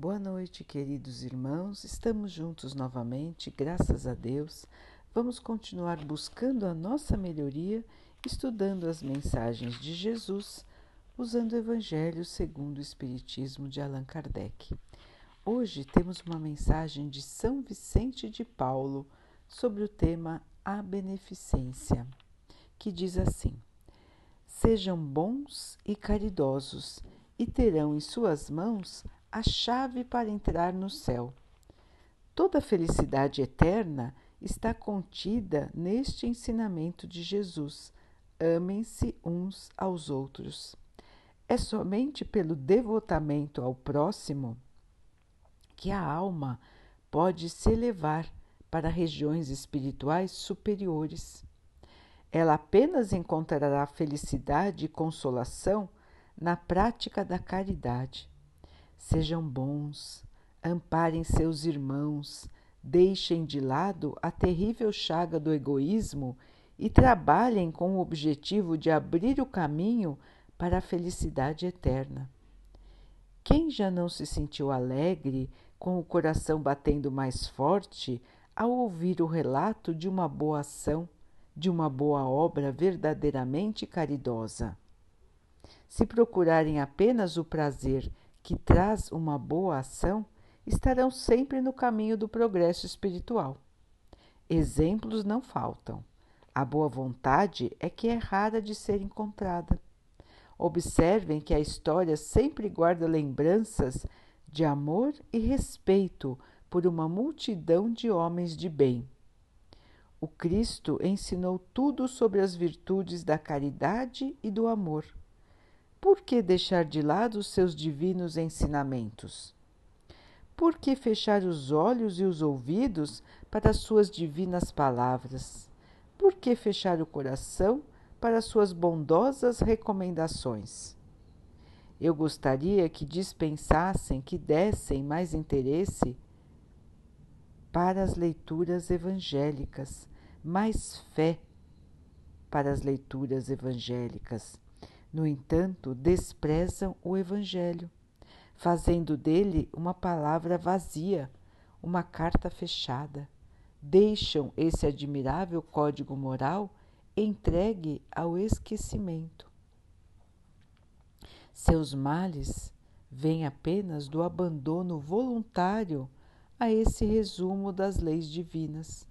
Boa noite, queridos irmãos. Estamos juntos novamente, graças a Deus. Vamos continuar buscando a nossa melhoria, estudando as mensagens de Jesus, usando o Evangelho segundo o Espiritismo de Allan Kardec. Hoje temos uma mensagem de São Vicente de Paulo sobre o tema A Beneficência, que diz assim: Sejam bons e caridosos, e terão em suas mãos a chave para entrar no céu. Toda a felicidade eterna está contida neste ensinamento de Jesus. Amem-se uns aos outros. É somente pelo devotamento ao próximo que a alma pode se elevar para regiões espirituais superiores. Ela apenas encontrará felicidade e consolação na prática da caridade. Sejam bons, amparem seus irmãos, deixem de lado a terrível chaga do egoísmo e trabalhem com o objetivo de abrir o caminho para a felicidade eterna. Quem já não se sentiu alegre, com o coração batendo mais forte, ao ouvir o relato de uma boa ação, de uma boa obra verdadeiramente caridosa? Se procurarem apenas o prazer que traz uma boa ação, estarão sempre no caminho do progresso espiritual. Exemplos não faltam. A boa vontade é que é rara de ser encontrada. Observem que a história sempre guarda lembranças de amor e respeito por uma multidão de homens de bem. O Cristo ensinou tudo sobre as virtudes da caridade e do amor por que deixar de lado os seus divinos ensinamentos? Por que fechar os olhos e os ouvidos para as suas divinas palavras? Por que fechar o coração para as suas bondosas recomendações? Eu gostaria que dispensassem, que dessem mais interesse para as leituras evangélicas, mais fé para as leituras evangélicas no entanto, desprezam o Evangelho, fazendo dele uma palavra vazia, uma carta fechada. Deixam esse admirável código moral entregue ao esquecimento. Seus males vêm apenas do abandono voluntário a esse resumo das leis divinas.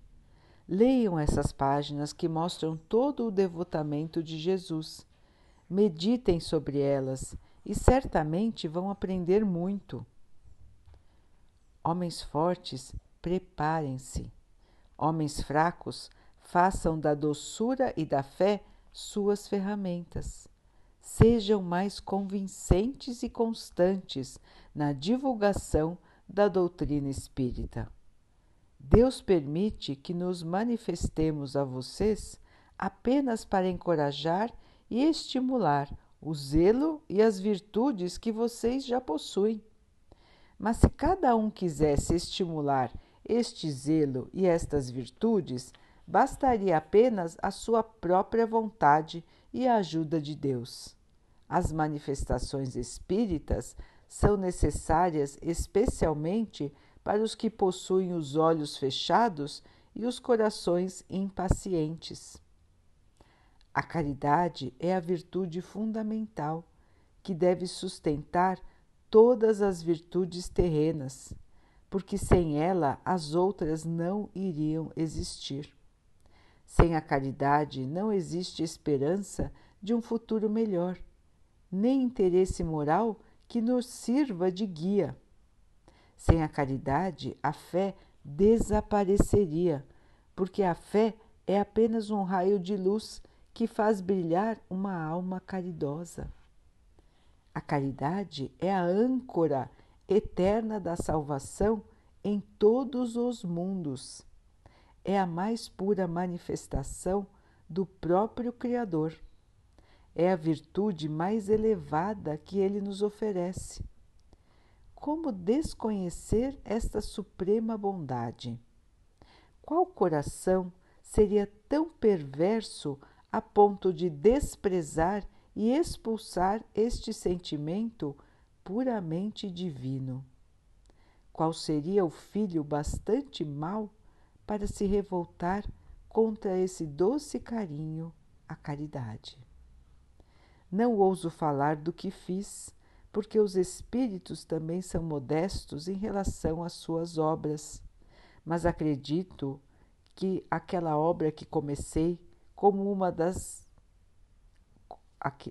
Leiam essas páginas que mostram todo o devotamento de Jesus Meditem sobre elas e certamente vão aprender muito. Homens fortes, preparem-se. Homens fracos, façam da doçura e da fé suas ferramentas. Sejam mais convincentes e constantes na divulgação da doutrina espírita. Deus permite que nos manifestemos a vocês apenas para encorajar e estimular o zelo e as virtudes que vocês já possuem. Mas se cada um quisesse estimular este zelo e estas virtudes, bastaria apenas a sua própria vontade e a ajuda de Deus. As manifestações espíritas são necessárias especialmente para os que possuem os olhos fechados e os corações impacientes. A caridade é a virtude fundamental que deve sustentar todas as virtudes terrenas, porque sem ela as outras não iriam existir. Sem a caridade não existe esperança de um futuro melhor, nem interesse moral que nos sirva de guia. Sem a caridade, a fé desapareceria, porque a fé é apenas um raio de luz que faz brilhar uma alma caridosa. A caridade é a âncora eterna da salvação em todos os mundos. É a mais pura manifestação do próprio Criador. É a virtude mais elevada que ele nos oferece. Como desconhecer esta suprema bondade? Qual coração seria tão perverso a ponto de desprezar e expulsar este sentimento puramente divino. qual seria o filho bastante mau para se revoltar contra esse doce carinho, a caridade. Não ouso falar do que fiz, porque os espíritos também são modestos em relação às suas obras, mas acredito que aquela obra que comecei como uma das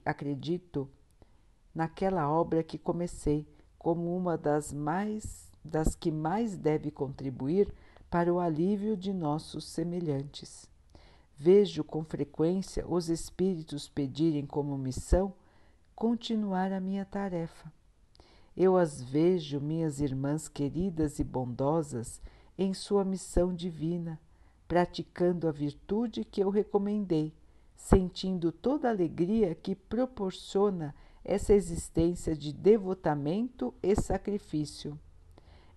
acredito naquela obra que comecei como uma das mais das que mais deve contribuir para o alívio de nossos semelhantes. Vejo com frequência os espíritos pedirem como missão continuar a minha tarefa. Eu as vejo, minhas irmãs queridas e bondosas, em sua missão divina, praticando a virtude que eu recomendei, sentindo toda a alegria que proporciona essa existência de devotamento e sacrifício.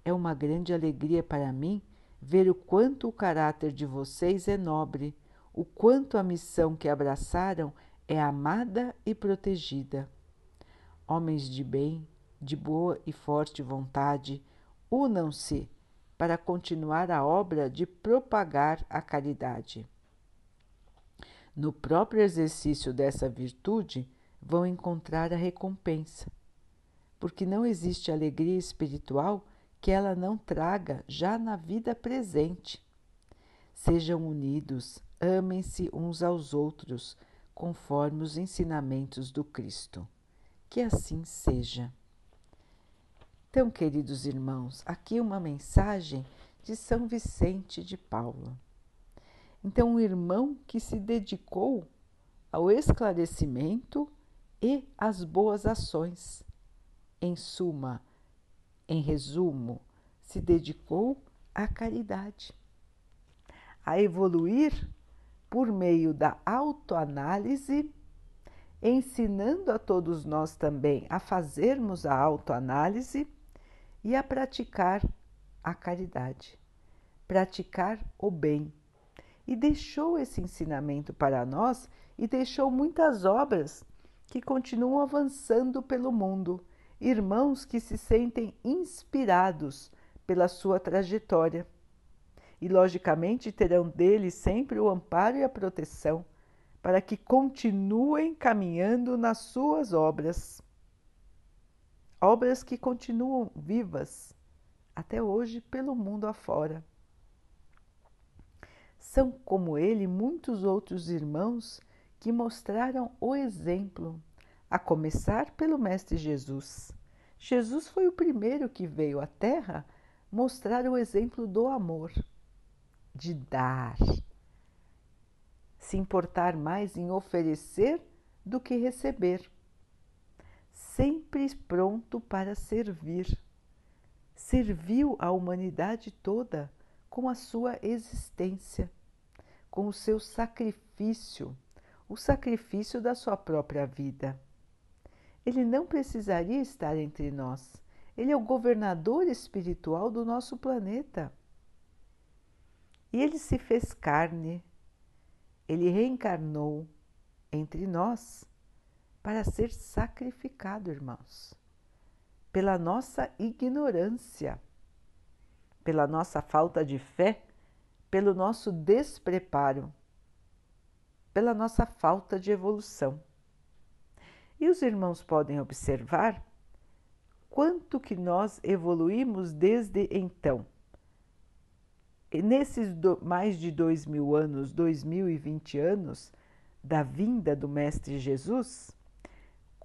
É uma grande alegria para mim ver o quanto o caráter de vocês é nobre, o quanto a missão que abraçaram é amada e protegida. Homens de bem, de boa e forte vontade, unam-se para continuar a obra de propagar a caridade. No próprio exercício dessa virtude, vão encontrar a recompensa, porque não existe alegria espiritual que ela não traga já na vida presente. Sejam unidos, amem-se uns aos outros, conforme os ensinamentos do Cristo. Que assim seja. Então, queridos irmãos, aqui uma mensagem de São Vicente de Paula. Então, um irmão que se dedicou ao esclarecimento e às boas ações. Em suma, em resumo, se dedicou à caridade, a evoluir por meio da autoanálise, ensinando a todos nós também a fazermos a autoanálise e a praticar a caridade, praticar o bem. E deixou esse ensinamento para nós e deixou muitas obras que continuam avançando pelo mundo, irmãos que se sentem inspirados pela sua trajetória. E, logicamente, terão dele sempre o amparo e a proteção para que continuem caminhando nas suas obras obras que continuam vivas até hoje pelo mundo afora. São como ele muitos outros irmãos que mostraram o exemplo, a começar pelo Mestre Jesus. Jesus foi o primeiro que veio à Terra mostrar o exemplo do amor, de dar, se importar mais em oferecer do que receber sempre pronto para servir. Serviu a humanidade toda com a sua existência, com o seu sacrifício, o sacrifício da sua própria vida. Ele não precisaria estar entre nós. Ele é o governador espiritual do nosso planeta. E ele se fez carne, ele reencarnou entre nós para ser sacrificado, irmãos, pela nossa ignorância, pela nossa falta de fé, pelo nosso despreparo, pela nossa falta de evolução. E os irmãos podem observar quanto que nós evoluímos desde então. E nesses do, mais de dois mil anos, dois mil e vinte anos da vinda do Mestre Jesus,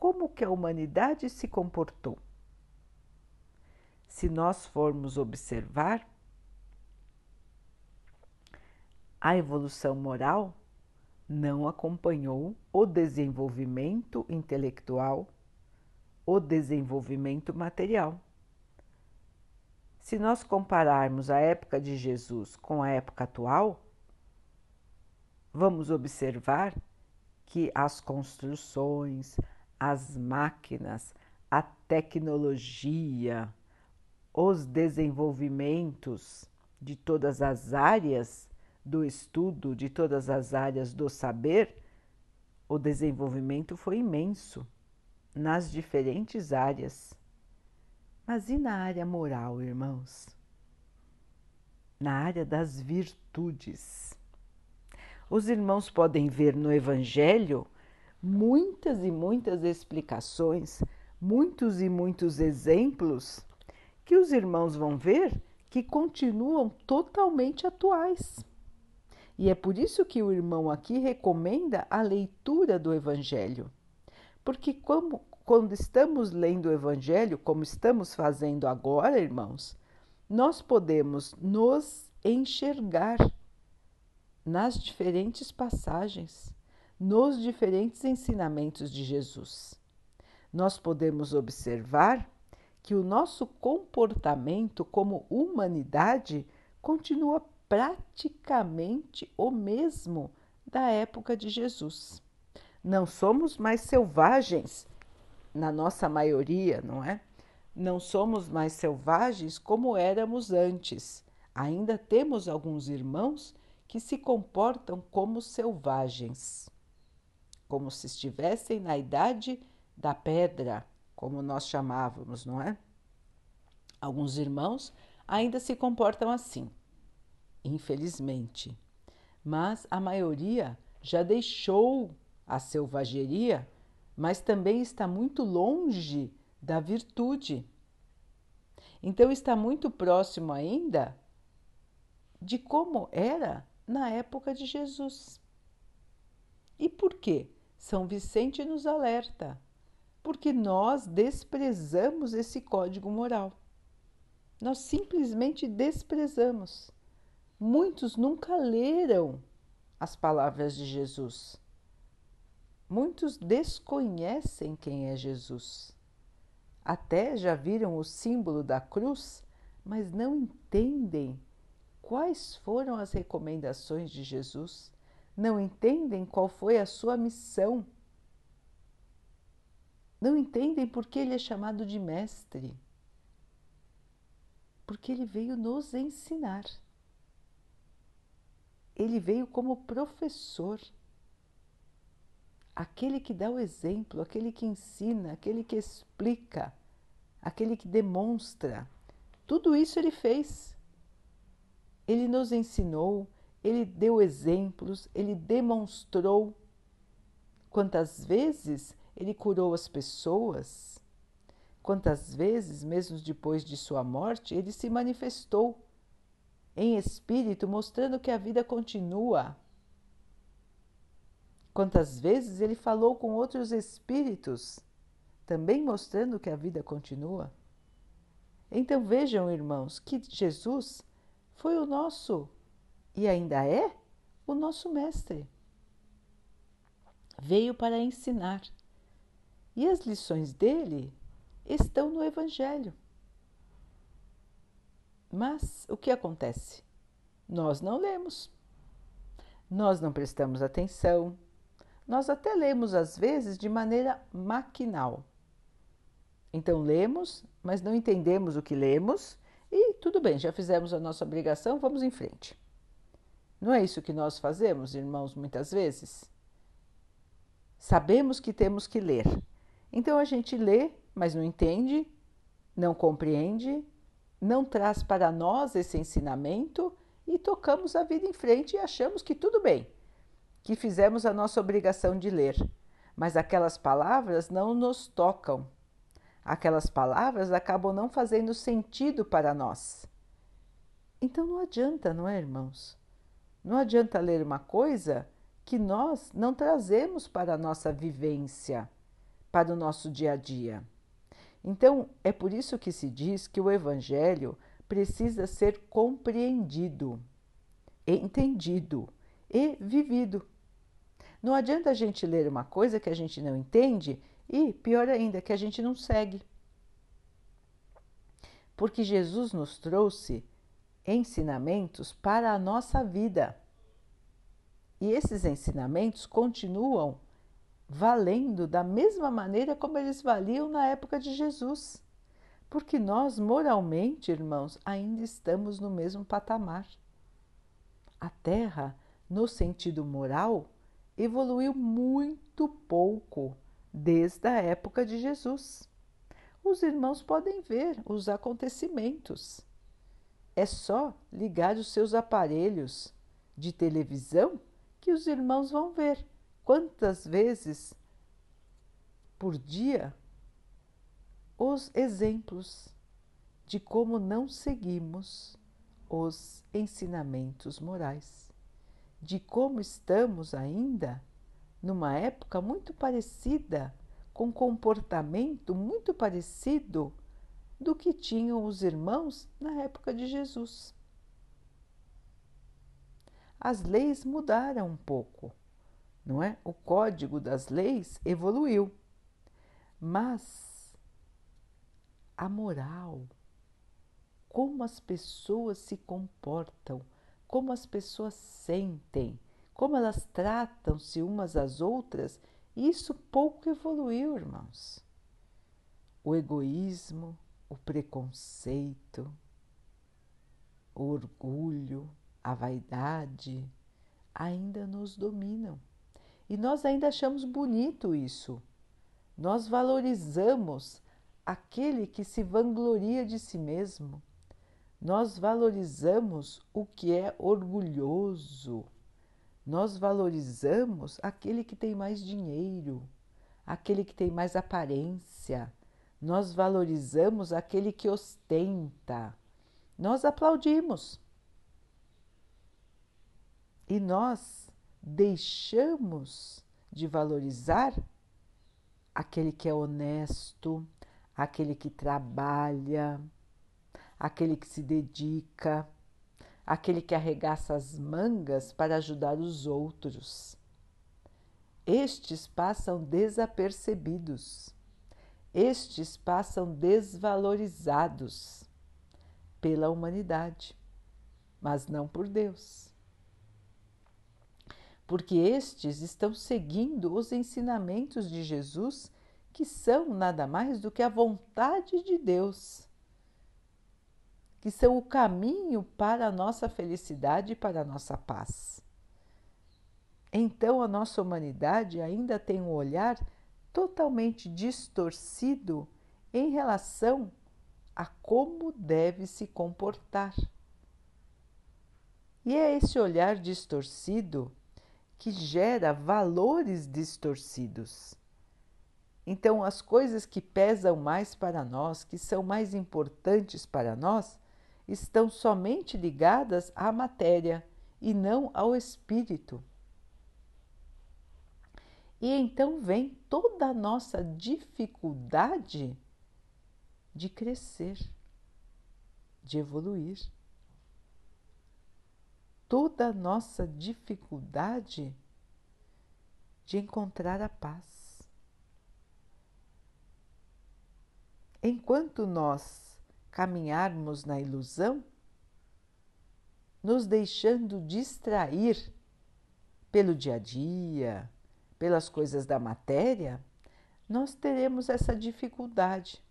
como que a humanidade se comportou. Se nós formos observar, a evolução moral não acompanhou o desenvolvimento intelectual, o desenvolvimento material. Se nós compararmos a época de Jesus com a época atual, vamos observar que as construções, as máquinas, a tecnologia, os desenvolvimentos de todas as áreas do estudo, de todas as áreas do saber, o desenvolvimento foi imenso nas diferentes áreas. Mas e na área moral, irmãos? Na área das virtudes. Os irmãos podem ver no Evangelho muitas e muitas explicações, muitos e muitos exemplos que os irmãos vão ver que continuam totalmente atuais. E é por isso que o irmão aqui recomenda a leitura do Evangelho. Porque como, quando estamos lendo o Evangelho, como estamos fazendo agora, irmãos, nós podemos nos enxergar nas diferentes passagens, nos diferentes ensinamentos de Jesus. Nós podemos observar que o nosso comportamento como humanidade continua praticamente o mesmo da época de Jesus. Não somos mais selvagens, na nossa maioria, não é? Não somos mais selvagens como éramos antes. Ainda temos alguns irmãos que se comportam como selvagens, como se estivessem na idade da pedra, como nós chamávamos, não é? Alguns irmãos ainda se comportam assim, infelizmente, mas a maioria já deixou a selvageria, mas também está muito longe da virtude. Então está muito próximo ainda de como era na época de Jesus. E por quê? São Vicente nos alerta. Porque nós desprezamos esse código moral. Nós simplesmente desprezamos. Muitos nunca leram as palavras de Jesus. Muitos desconhecem quem é Jesus. Até já viram o símbolo da cruz, mas não entendem quais foram as recomendações de Jesus, não entendem qual foi a sua missão, não entendem por que ele é chamado de mestre. Porque ele veio nos ensinar. Ele veio como professor, aquele que dá o exemplo, aquele que ensina, aquele que explica, aquele que demonstra. Tudo isso ele fez. Ele nos ensinou, ele deu exemplos, ele demonstrou. Quantas vezes ele curou as pessoas? Quantas vezes, mesmo depois de sua morte, ele se manifestou em espírito, mostrando que a vida continua? Quantas vezes ele falou com outros espíritos, também mostrando que a vida continua? Então vejam, irmãos, que Jesus foi o nosso e ainda é o nosso mestre. Veio para ensinar e as lições dele estão no Evangelho. Mas o que acontece? Nós não lemos, nós não prestamos atenção, nós até lemos às vezes de maneira maquinal. Então lemos, mas não entendemos o que lemos e tudo bem, já fizemos a nossa obrigação, vamos em frente. Não é isso que nós fazemos, irmãos, muitas vezes? Sabemos que temos que ler. Então a gente lê, mas não entende, não compreende, não traz para nós esse ensinamento e tocamos a vida em frente e achamos que tudo bem, que fizemos a nossa obrigação de ler. Mas aquelas palavras não nos tocam, aquelas palavras acabam não fazendo sentido para nós. Então não adianta, não é, irmãos? Não adianta ler uma coisa que nós não trazemos para a nossa vivência, para o nosso dia a dia. Então, é por isso que se diz que o Evangelho precisa ser compreendido, entendido e vivido. Não adianta a gente ler uma coisa que a gente não entende e, pior ainda, que a gente não segue. Porque Jesus nos trouxe ensinamentos para a nossa vida. E esses ensinamentos continuam valendo da mesma maneira como eles valiam na época de Jesus. Porque nós, moralmente, irmãos, ainda estamos no mesmo patamar. A Terra, no sentido moral, evoluiu muito pouco desde a época de Jesus. os irmãos podem ver os acontecimentos. É só ligar os seus aparelhos de televisão que os irmãos vão ver. Quantas vezes por dia os exemplos de como não seguimos os ensinamentos morais, de como estamos ainda numa época muito parecida com comportamento muito parecido do que tinham os irmãos na época de Jesus. As leis mudaram um pouco, não é? O código das leis evoluiu, mas a moral, como as pessoas se comportam, como as pessoas sentem, como elas tratam-se umas às outras isso pouco evoluiu, irmãos. O egoísmo, o preconceito, o orgulho, a vaidade ainda nos dominam. E nós ainda achamos bonito isso. Nós valorizamos aquele que se vangloria de si mesmo. Nós valorizamos o que é orgulhoso, nós valorizamos aquele que tem mais dinheiro, aquele que tem mais aparência, nós valorizamos aquele que ostenta, nós aplaudimos. E nós deixamos de valorizar aquele que é honesto, aquele que trabalha, aquele que se dedica, aquele que arregaça as mangas para ajudar os outros. Estes passam desapercebidos, estes passam desvalorizados pela humanidade, mas não por Deus. Porque estes estão seguindo os ensinamentos de Jesus, que são nada mais do que a vontade de Deus que são o caminho para a nossa felicidade e para a nossa paz. Então, a nossa humanidade ainda tem um olhar totalmente distorcido em relação a como deve se comportar. E é esse olhar distorcido que gera valores distorcidos. Então, as coisas que pesam mais para nós, que são mais importantes para nós, estão somente ligadas à matéria e não ao espírito. E então vem toda a nossa dificuldade de crescer, de evoluir. Toda a nossa dificuldade de encontrar a paz. Enquanto nós caminharmos na ilusão, nos deixando distrair pelo dia a dia, pelas coisas da matéria, nós teremos essa dificuldade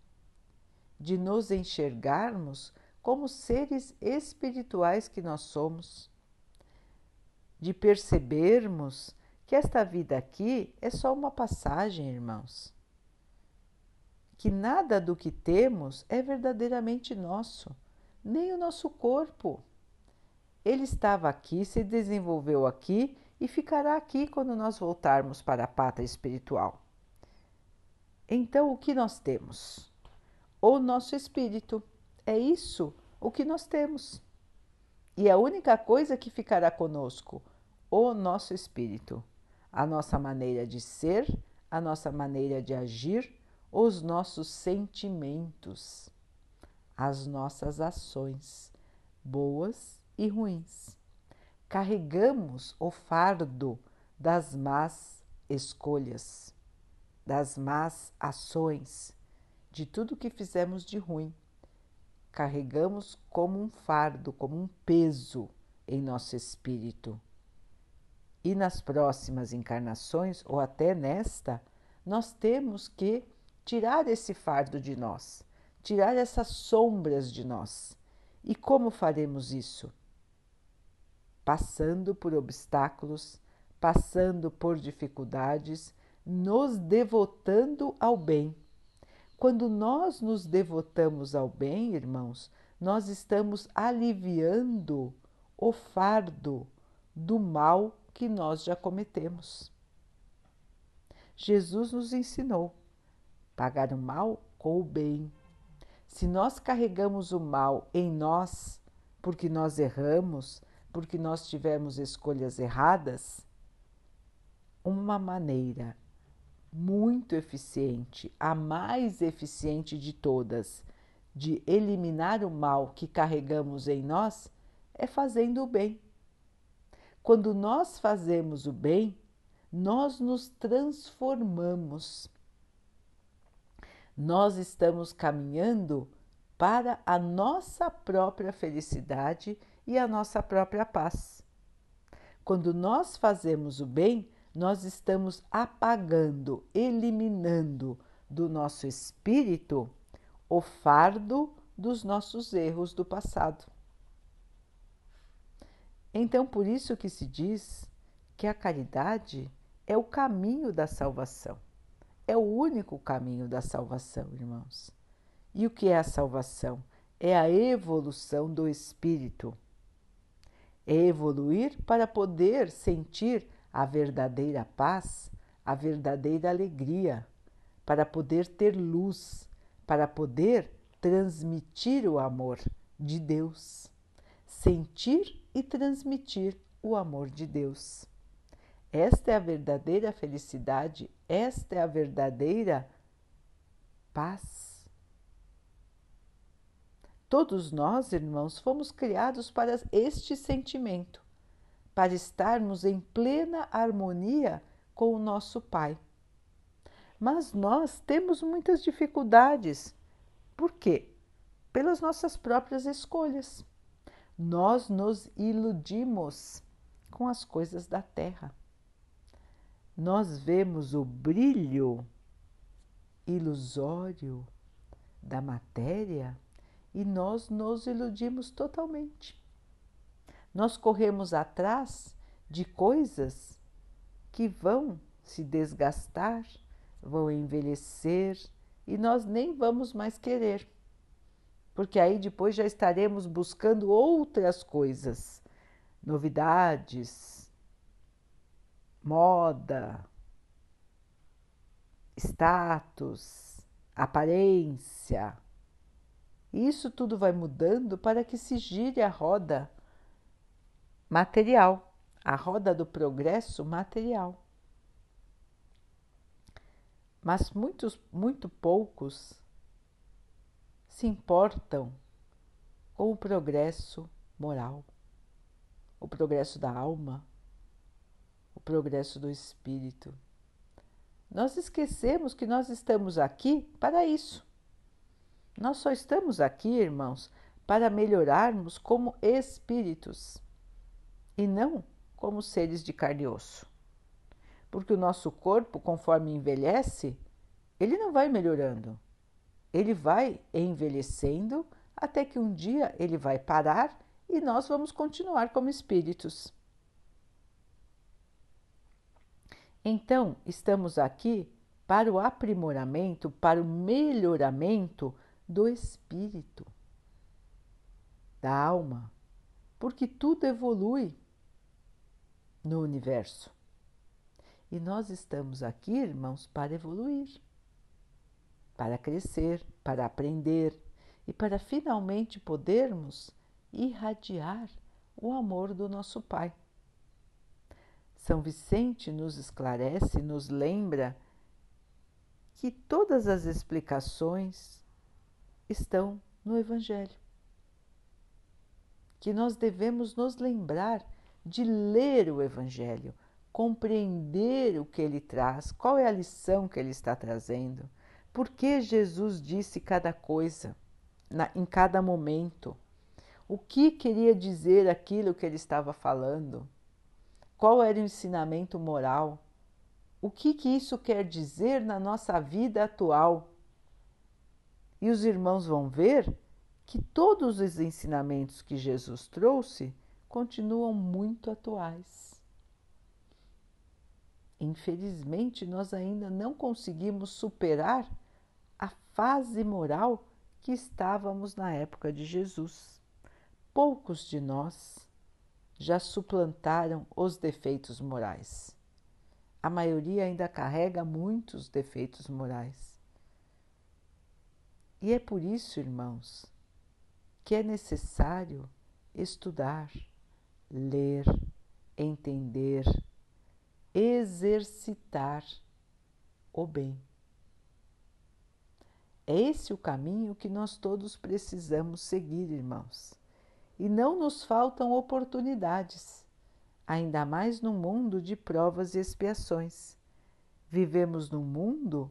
de nos enxergarmos como seres espirituais que nós somos, de percebermos que esta vida aqui é só uma passagem, irmãos que nada do que temos é verdadeiramente nosso, nem o nosso corpo. Ele estava aqui, se desenvolveu aqui e ficará aqui quando nós voltarmos para a pátria espiritual. Então, o que nós temos? O nosso espírito. É isso o que nós temos. E a única coisa que ficará conosco, o nosso espírito, a nossa maneira de ser, a nossa maneira de agir os nossos sentimentos, as nossas ações, boas e ruins. Carregamos o fardo das más escolhas, das más ações, de tudo que fizemos de ruim. Carregamos como um fardo, como um peso em nosso espírito. E nas próximas encarnações, ou até nesta, nós temos que tirar esse fardo de nós, tirar essas sombras de nós. E como faremos isso? Passando por obstáculos, passando por dificuldades, nos devotando ao bem. Quando nós nos devotamos ao bem, irmãos, nós estamos aliviando o fardo do mal que nós já cometemos. Jesus nos ensinou pagar o mal com o bem. Se nós carregamos o mal em nós, porque nós erramos, porque nós tivemos escolhas erradas, uma maneira muito eficiente, a mais eficiente de todas, de eliminar o mal que carregamos em nós é fazendo o bem. Quando nós fazemos o bem, nós nos transformamos. Nós estamos caminhando para a nossa própria felicidade e a nossa própria paz. Quando nós fazemos o bem, nós estamos apagando, eliminando do nosso espírito o fardo dos nossos erros do passado. Então, por isso que se diz que a caridade é o caminho da salvação. É o único caminho da salvação, irmãos. E o que é a salvação? É a evolução do espírito. É evoluir para poder sentir a verdadeira paz, a verdadeira alegria, para poder ter luz, para poder transmitir o amor de Deus sentir e transmitir o amor de Deus. Esta é a verdadeira felicidade, esta é a verdadeira paz. Todos nós, irmãos, fomos criados para este sentimento, para estarmos em plena harmonia com o nosso Pai. Mas nós temos muitas dificuldades. Por quê? Pelas nossas próprias escolhas nós nos iludimos com as coisas da terra. Nós vemos o brilho ilusório da matéria e nós nos iludimos totalmente. Nós corremos atrás de coisas que vão se desgastar, vão envelhecer e nós nem vamos mais querer porque aí depois já estaremos buscando outras coisas, novidades, moda, status, aparência. Isso tudo vai mudando para que se gire a roda material, a roda do progresso material. Mas muitos, muito poucos se importam com o progresso moral, o progresso da alma, o progresso do espírito. Nós esquecemos que nós estamos aqui para isso. Nós só estamos aqui, irmãos, para melhorarmos como espíritos e não como seres de carne e osso. Porque o nosso corpo, conforme envelhece, ele não vai melhorando, ele vai envelhecendo até que um dia ele vai parar e nós vamos continuar como espíritos. Então, estamos aqui para o aprimoramento, para o melhoramento do espírito, da alma, porque tudo evolui no universo. E nós estamos aqui, irmãos, para evoluir para crescer, para aprender e para finalmente podermos irradiar o amor do nosso Pai. São Vicente nos esclarece, nos lembra que todas as explicações estão no Evangelho. Que nós devemos nos lembrar de ler o Evangelho, compreender o que ele traz, qual é a lição que ele está trazendo por que Jesus disse cada coisa na, em cada momento? O que queria dizer aquilo que ele estava falando? Qual era o ensinamento moral? O que, que isso quer dizer na nossa vida atual? E os irmãos vão ver que todos os ensinamentos que Jesus trouxe continuam muito atuais. Infelizmente, nós ainda não conseguimos superar a fase moral que estávamos na época de Jesus. Poucos de nós já suplantaram os defeitos morais. A maioria ainda carrega muitos defeitos morais. E é por isso, irmãos, que é necessário estudar, ler, entender, exercitar o bem. É esse o caminho que nós todos precisamos seguir, irmãos. E não nos faltam oportunidades, ainda mais num mundo de provas e expiações. Vivemos num mundo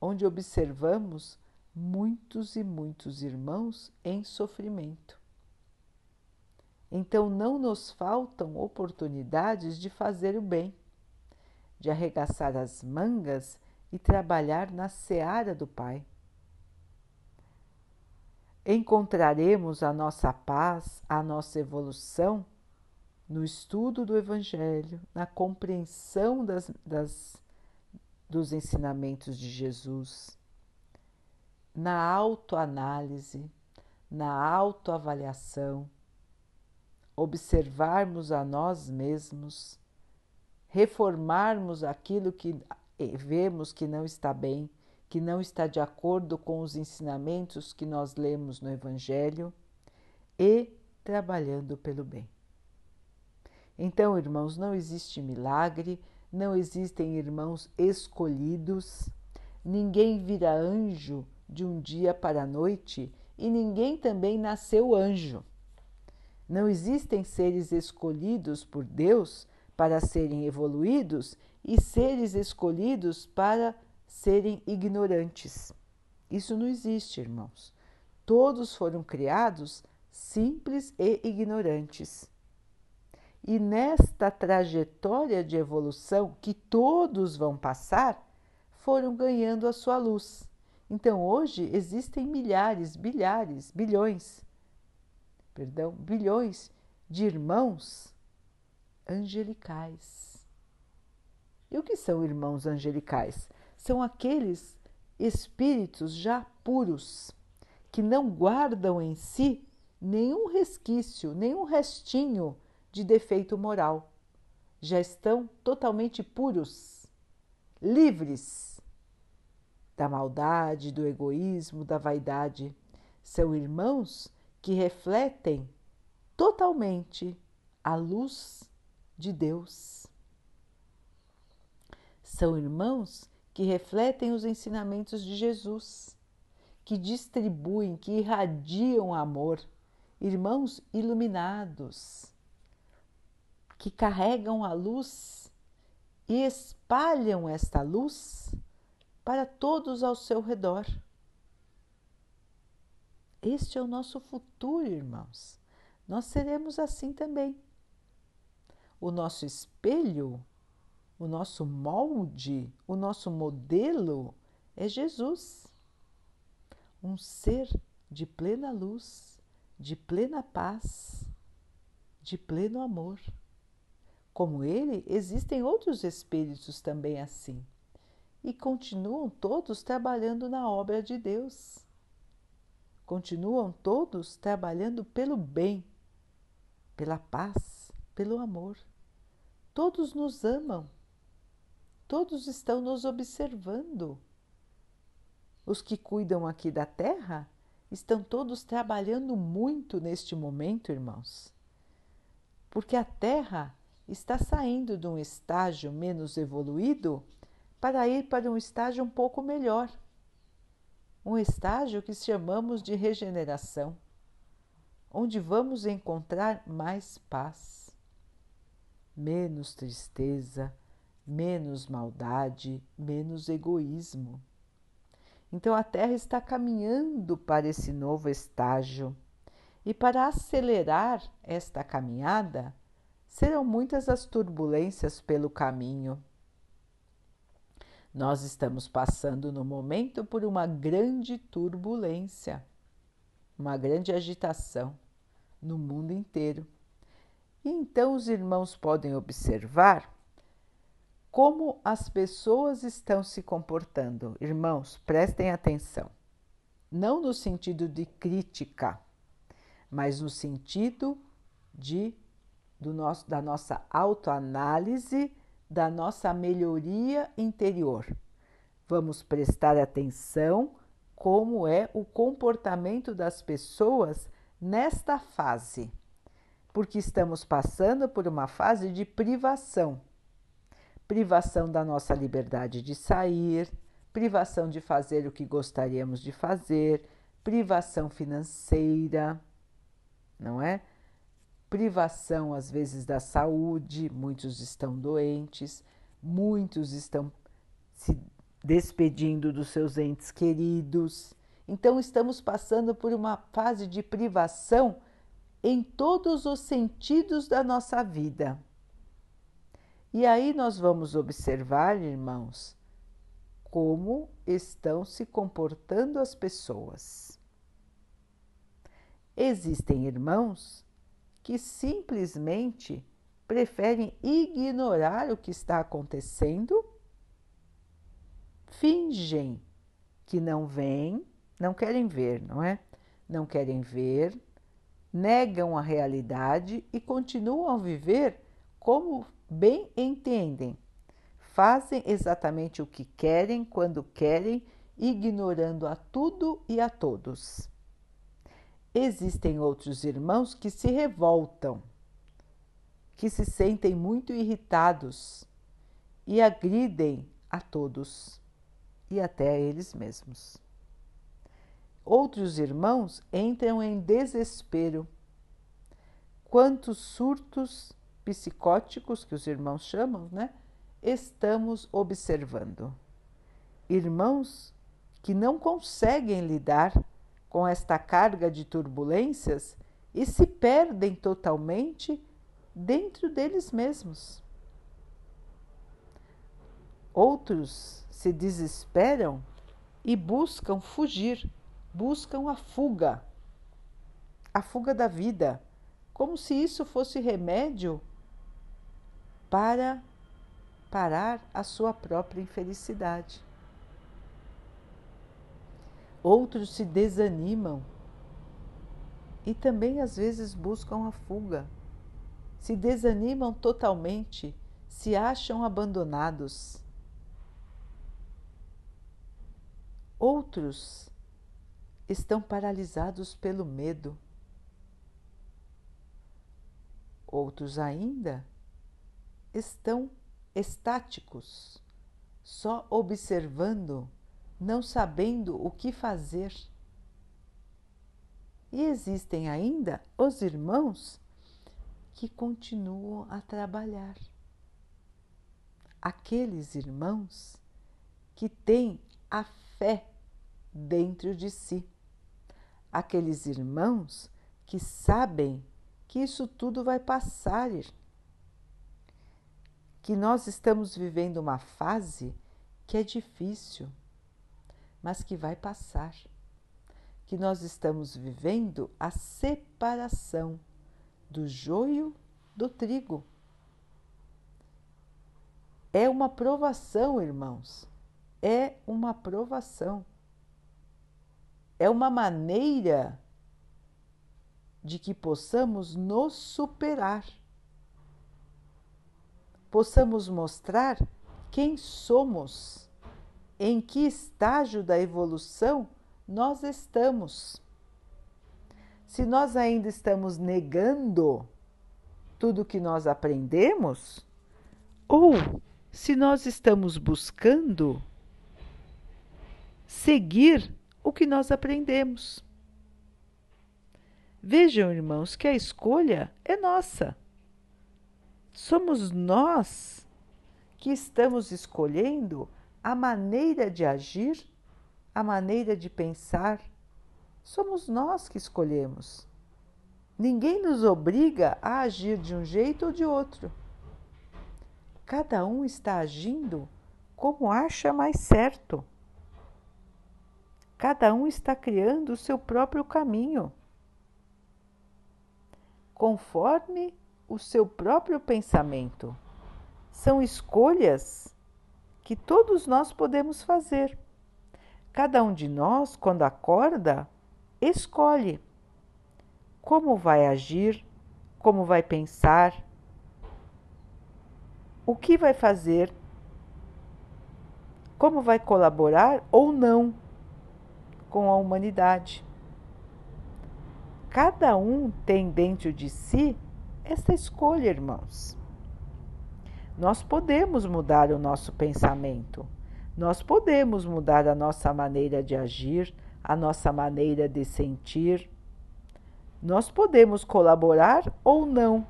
onde observamos muitos e muitos irmãos em sofrimento. Então não nos faltam oportunidades de fazer o bem, de arregaçar as mangas e trabalhar na seara do Pai. Encontraremos a nossa paz, a nossa evolução no estudo do Evangelho, na compreensão das, das, dos ensinamentos de Jesus, na autoanálise, na autoavaliação, observarmos a nós mesmos, reformarmos aquilo que vemos que não está bem, que não está de acordo com os ensinamentos que nós lemos no Evangelho e trabalhando pelo bem. Então, irmãos, não existe milagre, não existem irmãos escolhidos, ninguém vira anjo de um dia para a noite e ninguém também nasceu anjo. Não existem seres escolhidos por Deus para serem evoluídos e seres escolhidos para serem ignorantes. Isso não existe, irmãos. Todos foram criados simples e ignorantes. E nesta trajetória de evolução que todos vão passar, foram ganhando a sua luz. Então hoje existem milhares, bilhares, bilhões, perdão, bilhões de irmãos angelicais. E o que são irmãos angelicais? São aqueles espíritos já puros que não guardam em si nenhum resquício, nenhum restinho de defeito moral. Já estão totalmente puros, livres da maldade, do egoísmo, da vaidade. São irmãos que refletem totalmente a luz de Deus. São irmãos que refletem os ensinamentos de Jesus, que distribuem, que irradiam amor, irmãos iluminados, que carregam a luz e espalham esta luz para todos ao seu redor. Este é o nosso futuro, irmãos. Nós seremos assim também. O nosso espelho, o nosso molde, o nosso modelo é Jesus. Um ser de plena luz, de plena paz, de pleno amor. Como ele, existem outros espíritos também assim e continuam todos trabalhando na obra de Deus. Continuam todos trabalhando pelo bem, pela paz, pelo amor. Todos nos amam, todos estão nos observando. Os que cuidam aqui da terra estão todos trabalhando muito neste momento, irmãos, porque a terra está saindo de um estágio menos evoluído para ir para um estágio um pouco melhor, um estágio que chamamos de regeneração, onde vamos encontrar mais paz, menos tristeza, menos maldade, menos egoísmo. Então a Terra está caminhando para esse novo estágio. E para acelerar esta caminhada, serão muitas as turbulências pelo caminho nós estamos passando no momento por uma grande turbulência, uma grande agitação no mundo inteiro. E então os irmãos podem observar como as pessoas estão se comportando. Irmãos, prestem atenção. não no sentido de crítica, mas no sentido de do nosso, da nossa autoanálise, da nossa melhoria interior. Vamos prestar atenção como é o comportamento das pessoas nesta fase, porque estamos passando por uma fase de privação privação da nossa liberdade de sair, privação de fazer o que gostaríamos de fazer, privação financeira, não é? Privação às vezes da saúde, muitos estão doentes, muitos estão se despedindo dos seus entes queridos. Então, estamos passando por uma fase de privação em todos os sentidos da nossa vida. E aí nós vamos observar, irmãos, como estão se comportando as pessoas. Existem irmãos que simplesmente preferem ignorar o que está acontecendo, fingem que não veem, não querem ver, não é? Não querem ver, negam a realidade e continuam a viver como bem entendem. Fazem exatamente o que querem, quando querem, ignorando a tudo e a todos. Existem outros irmãos que se revoltam, que se sentem muito irritados e agridem a todos e até a eles mesmos. Outros irmãos entram em desespero. Quantos surtos psicóticos, que os irmãos chamam, né? Estamos observando. Irmãos que não conseguem lidar com esta carga de turbulências e se perdem totalmente dentro deles mesmos. Outros se desesperam e buscam fugir, buscam a fuga, a fuga da vida, como se isso fosse remédio para parar a sua própria infelicidade. Outros se desanimam e também às vezes buscam a fuga. Se desanimam totalmente, se acham abandonados. Outros estão paralisados pelo medo. Outros ainda estão estáticos, só observando não sabendo o que fazer. E existem ainda os irmãos que continuam a trabalhar. Aqueles irmãos que têm a fé dentro de si. Aqueles irmãos que sabem que isso tudo vai passar, que nós estamos vivendo uma fase que é difícil mas que vai passar. Que nós estamos vivendo a separação do joio do trigo. É uma provação, irmãos. É uma provação. É uma maneira de que possamos nos superar, possamos mostrar quem somos em que estágio da evolução nós estamos. Se nós ainda estamos negando tudo que nós aprendemos, ou se nós estamos buscando seguir o que nós aprendemos. Vejam, irmãos, que a escolha é nossa. Somos nós que estamos escolhendo a maneira de agir, a maneira de pensar, somos nós que escolhemos. Ninguém nos obriga a agir de um jeito ou de outro. Cada um está agindo como acha mais certo. Cada um está criando o seu próprio caminho, conforme o seu próprio pensamento. São escolhas que todos nós podemos fazer. Cada um de nós, quando acorda, escolhe como vai agir, como vai pensar, o que vai fazer, como vai colaborar ou não com a humanidade. Cada um tem dentro de si essa escolha, irmãos. Nós podemos mudar o nosso pensamento, nós podemos mudar a nossa maneira de agir, a nossa maneira de sentir. Nós podemos colaborar ou não.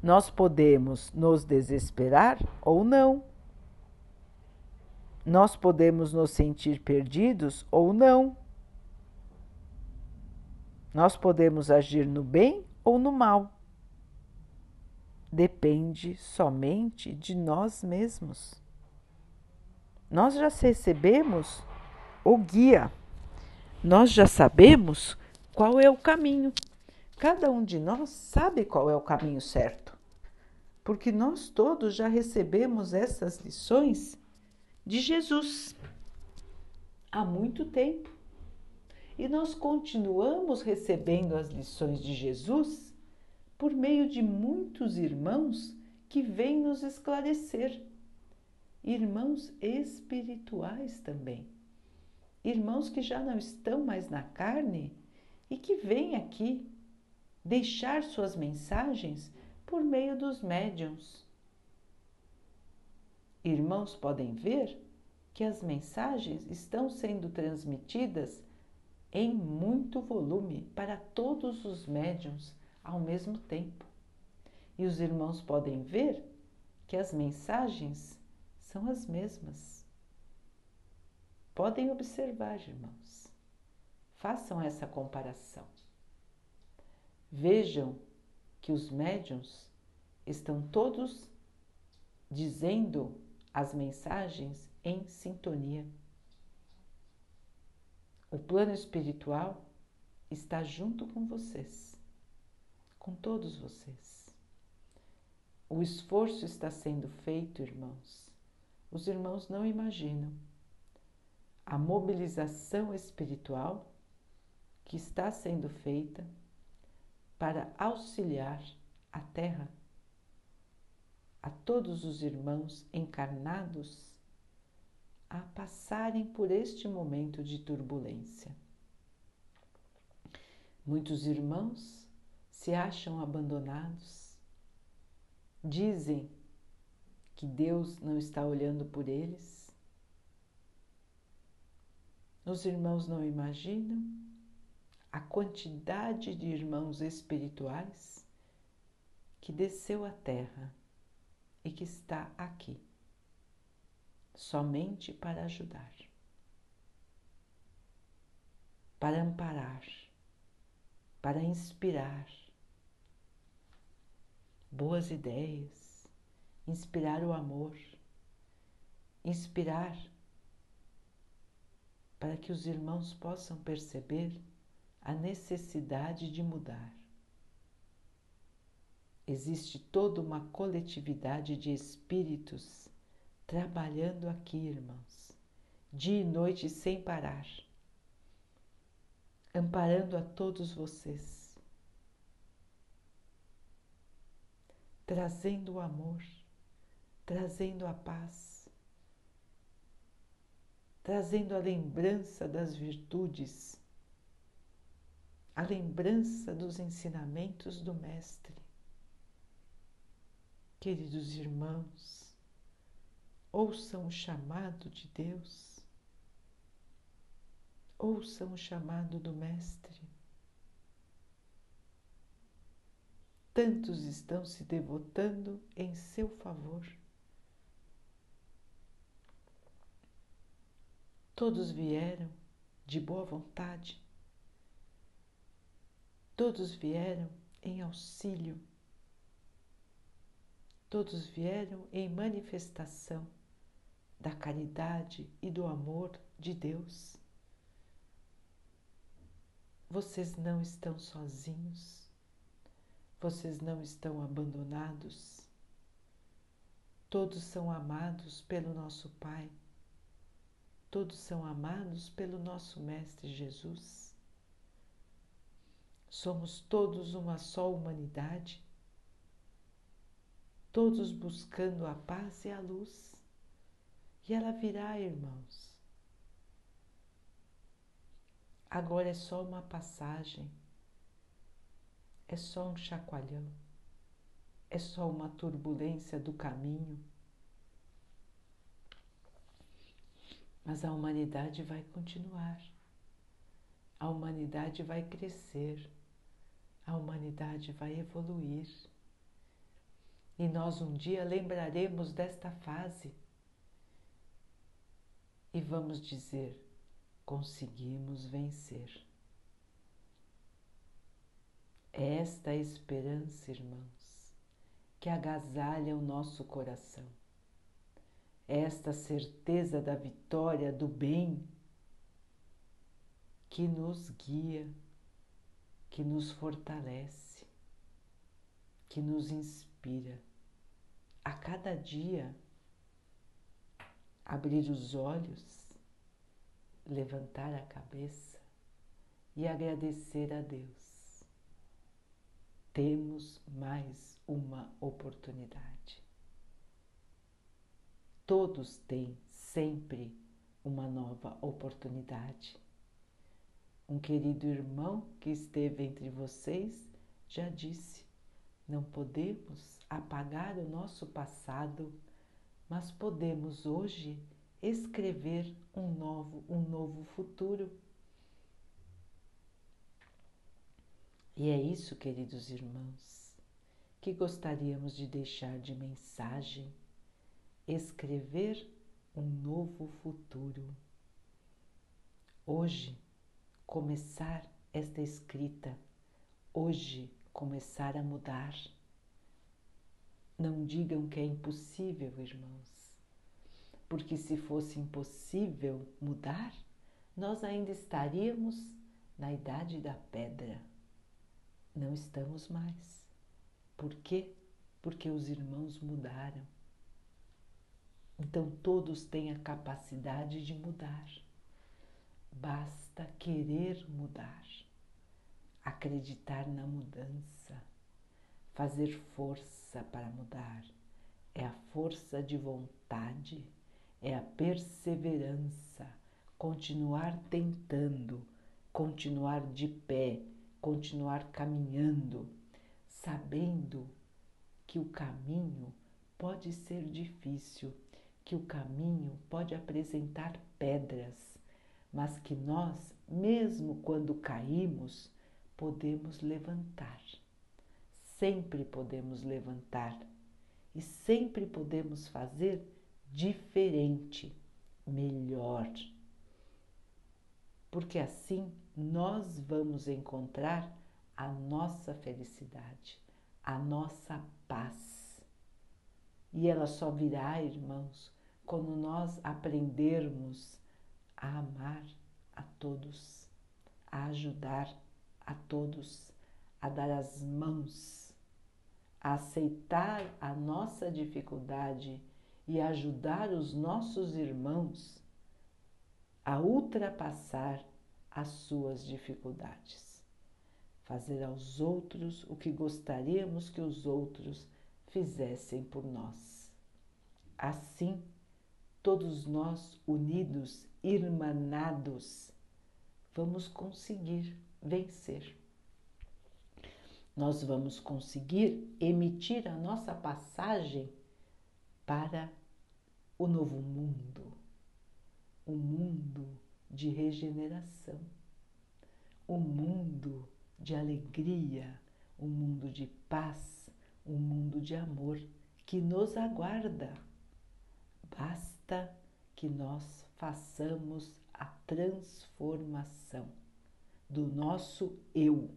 Nós podemos nos desesperar ou não. Nós podemos nos sentir perdidos ou não. Nós podemos agir no bem ou no mal. Depende somente de nós mesmos. Nós já recebemos o guia, nós já sabemos qual é o caminho. Cada um de nós sabe qual é o caminho certo, porque nós todos já recebemos essas lições de Jesus há muito tempo. E nós continuamos recebendo as lições de Jesus por meio de muitos irmãos que vêm nos esclarecer. Irmãos espirituais também. Irmãos que já não estão mais na carne e que vêm aqui deixar suas mensagens por meio dos médiums. Irmãos podem ver que as mensagens estão sendo transmitidas em muito volume para todos os médiums ao mesmo tempo. E os irmãos podem ver que as mensagens são as mesmas. Podem observar, irmãos. Façam essa comparação. Vejam que os médiums estão todos dizendo as mensagens em sintonia. O plano espiritual está junto com vocês, com todos vocês. O esforço está sendo feito, irmãos. Os irmãos não imaginam a mobilização espiritual que está sendo feita para auxiliar a Terra, a todos os irmãos encarnados a passarem por este momento de turbulência. Muitos irmãos se acham abandonados, dizem que Deus não está olhando por eles. Os irmãos não imaginam a quantidade de irmãos espirituais que desceu à Terra e que está aqui somente para ajudar, para amparar, para inspirar boas ideias, inspirar o amor, inspirar para que os irmãos possam perceber a necessidade de mudar. Existe toda uma coletividade de espíritos trabalhando aqui, irmãos, dia e noite sem parar, amparando a todos vocês, trazendo o amor, trazendo a paz, trazendo a lembrança das virtudes, a lembrança dos ensinamentos do Mestre. Queridos irmãos, ouçam o chamado de Deus, ouçam o chamado do Mestre. Tantos estão se devotando em seu favor. Todos vieram de boa vontade, todos vieram em auxílio, todos vieram em manifestação da caridade e do amor de Deus. Vocês não estão sozinhos, vocês não estão abandonados. Todos são amados pelo nosso Pai. todos são amados pelo nosso Mestre Jesus. Somos todos uma só humanidade, todos buscando a paz e a luz. E ela virá, irmãos. Agora é só uma passagem, é só um chacoalhão, é só uma turbulência do caminho. Mas a humanidade vai continuar, a humanidade vai crescer, a humanidade vai evoluir. E nós um dia lembraremos desta fase e vamos dizer: conseguimos vencer. Esta esperança, irmãos, que agasalha o nosso coração. Esta certeza da vitória do bem que nos guia, que nos fortalece, que nos inspira a cada dia abrir os olhos, levantar a cabeça e agradecer a Deus. Temos mais uma oportunidade. Todos têm sempre uma nova oportunidade. Um querido irmão que esteve entre vocês já disse: não podemos apagar o nosso passado mas podemos hoje escrever um novo, um novo futuro. E é isso, queridos irmãos, que gostaríamos de deixar de mensagem: escrever um novo futuro. Hoje, começar esta escrita, hoje, começar a mudar não digam que é impossível, irmãos, porque se fosse impossível mudar, nós ainda estaríamos na idade da pedra. Não estamos mais. Por quê? Porque os irmãos mudaram. Então todos têm a capacidade de mudar. Basta querer mudar, acreditar na mudança fazer força para mudar, é a força de vontade, é a perseverança, continuar tentando, continuar de pé, continuar caminhando, sabendo que o caminho pode ser difícil, que o caminho pode apresentar pedras, mas que nós, mesmo quando caímos, podemos levantar sempre podemos levantar e sempre podemos fazer diferente, melhor. Porque assim nós vamos encontrar a nossa felicidade, a nossa paz. E ela só virá, irmãos, quando nós aprendermos a amar a todos, a ajudar a todos, a dar as mãos aceitar a nossa dificuldade e ajudar os nossos irmãos a ultrapassar as suas dificuldades. Fazer aos outros o que gostaríamos que os outros fizessem por nós. Assim, todos nós unidos, irmanados, vamos conseguir vencer nós vamos conseguir emitir a nossa passagem para o novo mundo, o mundo de regeneração, o mundo de alegria, o mundo de paz, o mundo de amor que nos aguarda. Basta que nós façamos a transformação do nosso eu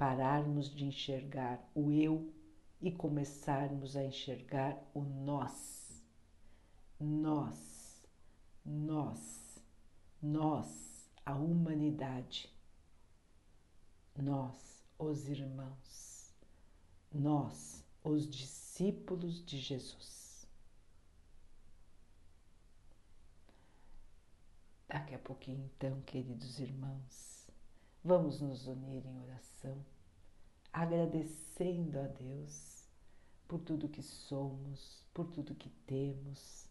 pararmos de enxergar o eu e começarmos a enxergar o nós. Nós, nós, nós, a humanidade, nós, os irmãos, nós, os discípulos de Jesus. Daqui a pouquinho, então, queridos irmãos, vamos nos unir em oração, agradecendo a Deus por tudo que somos, por tudo que temos,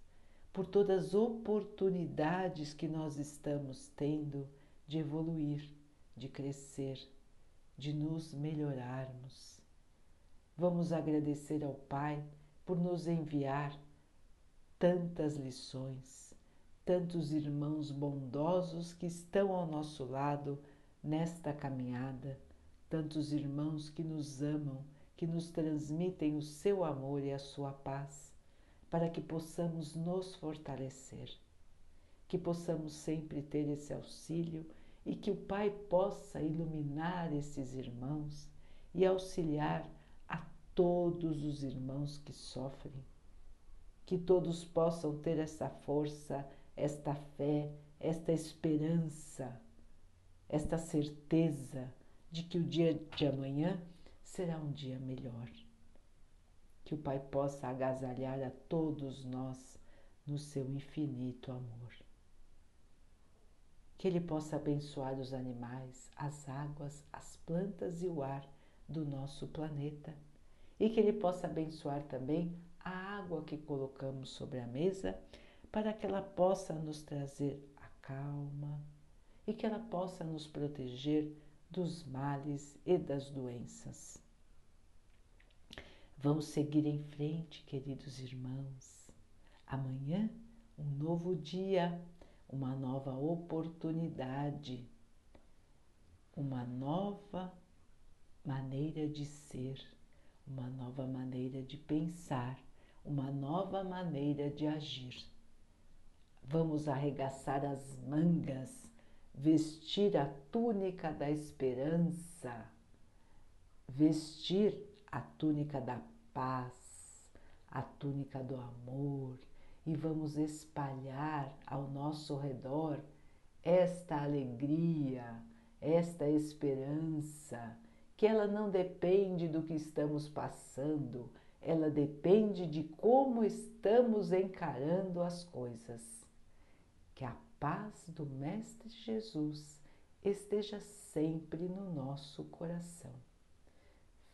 por todas as oportunidades que nós estamos tendo de evoluir, de crescer, de nos melhorarmos. Vamos agradecer ao Pai por nos enviar tantas lições tantos irmãos bondosos que estão ao nosso lado nesta caminhada, tantos irmãos que nos amam, que nos transmitem o seu amor e a sua paz, para que possamos nos fortalecer, que possamos sempre ter esse auxílio e que o Pai possa iluminar esses irmãos e auxiliar a todos os irmãos que sofrem. Que todos possam ter essa força esta fé, esta esperança, esta certeza de que o dia de amanhã será um dia melhor. Que o Pai possa agasalhar a todos nós no seu infinito amor. Que Ele possa abençoar os animais, as águas, as plantas e o ar do nosso planeta. E que Ele possa abençoar também a água que colocamos sobre a mesa para que ela possa nos trazer a calma e que ela possa nos proteger dos males e das doenças. Vamos seguir em frente, queridos irmãos. Amanhã, um novo dia, uma nova oportunidade, uma nova maneira de ser, uma nova maneira de pensar, uma nova maneira de agir. Vamos arregaçar as mangas, vestir a túnica da esperança, vestir a túnica da paz, a túnica do amor e vamos espalhar ao nosso redor esta alegria, esta esperança, que ela não depende do que estamos passando, ela depende de como estamos encarando as coisas que a paz do Mestre Jesus esteja sempre no nosso coração.